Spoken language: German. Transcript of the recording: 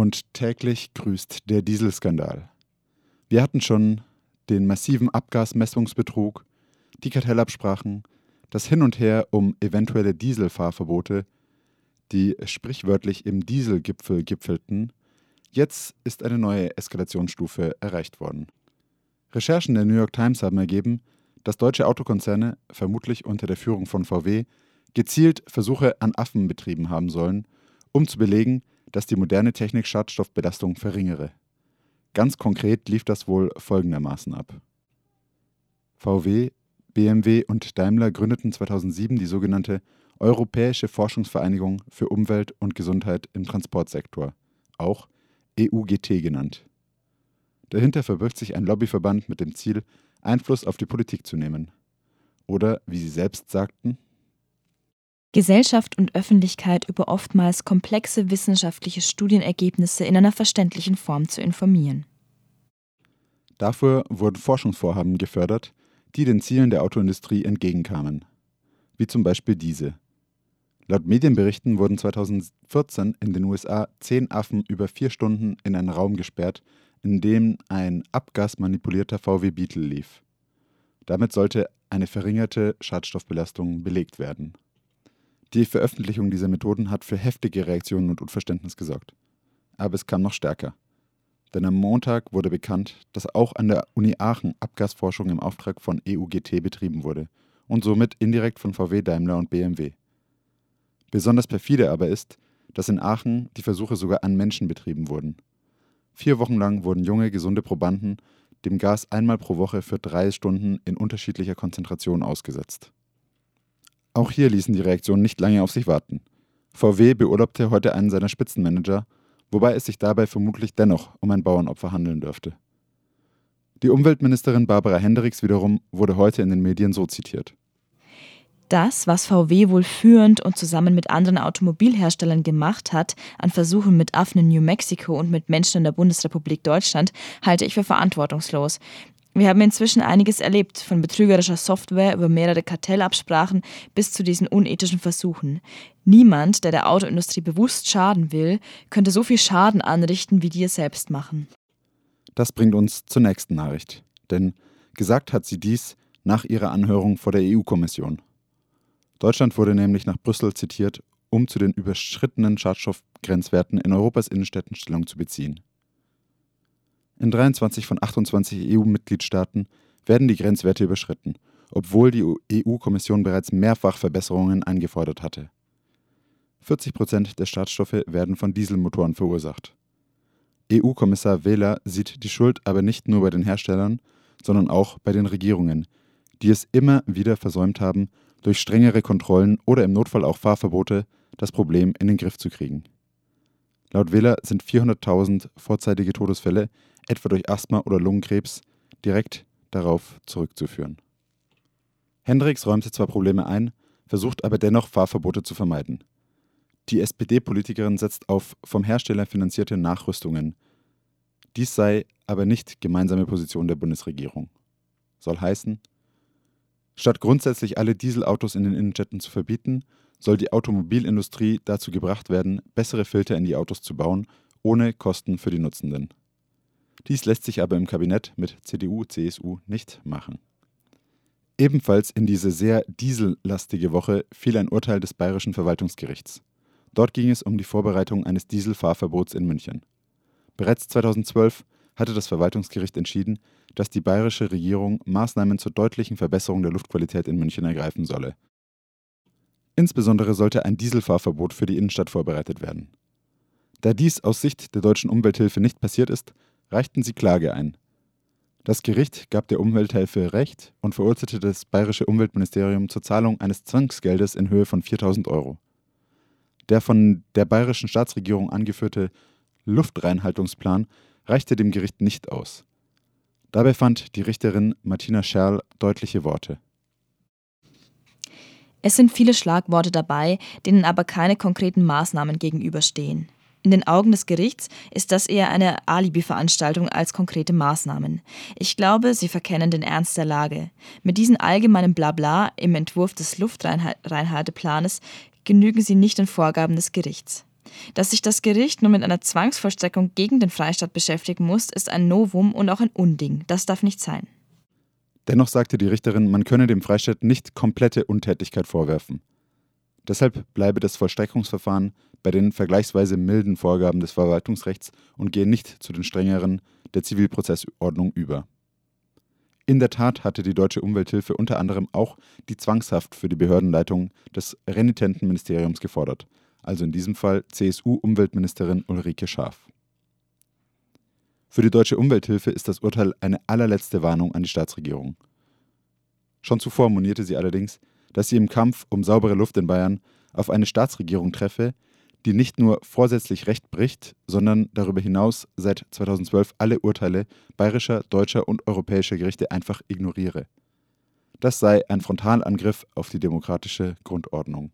Und täglich grüßt der Dieselskandal. Wir hatten schon den massiven Abgasmessungsbetrug, die Kartellabsprachen, das Hin und Her um eventuelle Dieselfahrverbote, die sprichwörtlich im Dieselgipfel gipfelten. Jetzt ist eine neue Eskalationsstufe erreicht worden. Recherchen der New York Times haben ergeben, dass deutsche Autokonzerne, vermutlich unter der Führung von VW, gezielt Versuche an Affen betrieben haben sollen, um zu belegen, dass die moderne Technik Schadstoffbelastung verringere. Ganz konkret lief das wohl folgendermaßen ab. VW, BMW und Daimler gründeten 2007 die sogenannte Europäische Forschungsvereinigung für Umwelt und Gesundheit im Transportsektor, auch EUGT genannt. Dahinter verbirgt sich ein Lobbyverband mit dem Ziel, Einfluss auf die Politik zu nehmen. Oder, wie Sie selbst sagten, Gesellschaft und Öffentlichkeit über oftmals komplexe wissenschaftliche Studienergebnisse in einer verständlichen Form zu informieren. Dafür wurden Forschungsvorhaben gefördert, die den Zielen der Autoindustrie entgegenkamen, wie zum Beispiel diese. Laut Medienberichten wurden 2014 in den USA zehn Affen über vier Stunden in einen Raum gesperrt, in dem ein abgasmanipulierter VW Beetle lief. Damit sollte eine verringerte Schadstoffbelastung belegt werden. Die Veröffentlichung dieser Methoden hat für heftige Reaktionen und Unverständnis gesorgt. Aber es kam noch stärker. Denn am Montag wurde bekannt, dass auch an der Uni Aachen Abgasforschung im Auftrag von EUGT betrieben wurde und somit indirekt von VW, Daimler und BMW. Besonders perfide aber ist, dass in Aachen die Versuche sogar an Menschen betrieben wurden. Vier Wochen lang wurden junge, gesunde Probanden dem Gas einmal pro Woche für drei Stunden in unterschiedlicher Konzentration ausgesetzt. Auch hier ließen die Reaktionen nicht lange auf sich warten. VW beurlaubte heute einen seiner Spitzenmanager, wobei es sich dabei vermutlich dennoch um ein Bauernopfer handeln dürfte. Die Umweltministerin Barbara Hendricks wiederum wurde heute in den Medien so zitiert. Das, was VW wohl führend und zusammen mit anderen Automobilherstellern gemacht hat, an Versuchen mit Affen in New Mexico und mit Menschen in der Bundesrepublik Deutschland, halte ich für verantwortungslos. Wir haben inzwischen einiges erlebt, von betrügerischer Software über mehrere Kartellabsprachen bis zu diesen unethischen Versuchen. Niemand, der der Autoindustrie bewusst schaden will, könnte so viel Schaden anrichten, wie die es selbst machen. Das bringt uns zur nächsten Nachricht. Denn gesagt hat sie dies nach ihrer Anhörung vor der EU-Kommission. Deutschland wurde nämlich nach Brüssel zitiert, um zu den überschrittenen Schadstoffgrenzwerten in Europas Innenstädten Stellung zu beziehen. In 23 von 28 EU-Mitgliedstaaten werden die Grenzwerte überschritten, obwohl die EU-Kommission bereits mehrfach Verbesserungen eingefordert hatte. 40 Prozent der Schadstoffe werden von Dieselmotoren verursacht. EU-Kommissar Wähler sieht die Schuld aber nicht nur bei den Herstellern, sondern auch bei den Regierungen, die es immer wieder versäumt haben, durch strengere Kontrollen oder im Notfall auch Fahrverbote das Problem in den Griff zu kriegen. Laut Wähler sind 400.000 vorzeitige Todesfälle etwa durch Asthma oder Lungenkrebs, direkt darauf zurückzuführen. Hendricks räumte zwar Probleme ein, versucht aber dennoch Fahrverbote zu vermeiden. Die SPD-Politikerin setzt auf vom Hersteller finanzierte Nachrüstungen. Dies sei aber nicht gemeinsame Position der Bundesregierung. Soll heißen, statt grundsätzlich alle Dieselautos in den Innenstädten zu verbieten, soll die Automobilindustrie dazu gebracht werden, bessere Filter in die Autos zu bauen, ohne Kosten für die Nutzenden. Dies lässt sich aber im Kabinett mit CDU, CSU nicht machen. Ebenfalls in diese sehr diesellastige Woche fiel ein Urteil des Bayerischen Verwaltungsgerichts. Dort ging es um die Vorbereitung eines Dieselfahrverbots in München. Bereits 2012 hatte das Verwaltungsgericht entschieden, dass die bayerische Regierung Maßnahmen zur deutlichen Verbesserung der Luftqualität in München ergreifen solle. Insbesondere sollte ein Dieselfahrverbot für die Innenstadt vorbereitet werden. Da dies aus Sicht der deutschen Umwelthilfe nicht passiert ist, reichten sie Klage ein. Das Gericht gab der Umwelthilfe Recht und verurteilte das bayerische Umweltministerium zur Zahlung eines Zwangsgeldes in Höhe von 4000 Euro. Der von der bayerischen Staatsregierung angeführte Luftreinhaltungsplan reichte dem Gericht nicht aus. Dabei fand die Richterin Martina Scherl deutliche Worte. Es sind viele Schlagworte dabei, denen aber keine konkreten Maßnahmen gegenüberstehen. In den Augen des Gerichts ist das eher eine Alibi-Veranstaltung als konkrete Maßnahmen. Ich glaube, sie verkennen den Ernst der Lage. Mit diesem allgemeinen Blabla im Entwurf des Luftreinhalteplanes genügen sie nicht den Vorgaben des Gerichts. Dass sich das Gericht nun mit einer Zwangsvollstreckung gegen den Freistaat beschäftigen muss, ist ein Novum und auch ein Unding. Das darf nicht sein. Dennoch sagte die Richterin, man könne dem Freistaat nicht komplette Untätigkeit vorwerfen. Deshalb bleibe das Vollstreckungsverfahren bei den vergleichsweise milden Vorgaben des Verwaltungsrechts und gehe nicht zu den strengeren der Zivilprozessordnung über. In der Tat hatte die Deutsche Umwelthilfe unter anderem auch die Zwangshaft für die Behördenleitung des renitenten Ministeriums gefordert, also in diesem Fall CSU-Umweltministerin Ulrike Schaaf. Für die deutsche Umwelthilfe ist das Urteil eine allerletzte Warnung an die Staatsregierung. Schon zuvor monierte sie allerdings, dass sie im Kampf um saubere Luft in Bayern auf eine Staatsregierung treffe, die nicht nur vorsätzlich Recht bricht, sondern darüber hinaus seit 2012 alle Urteile bayerischer, deutscher und europäischer Gerichte einfach ignoriere. Das sei ein Frontalangriff auf die demokratische Grundordnung.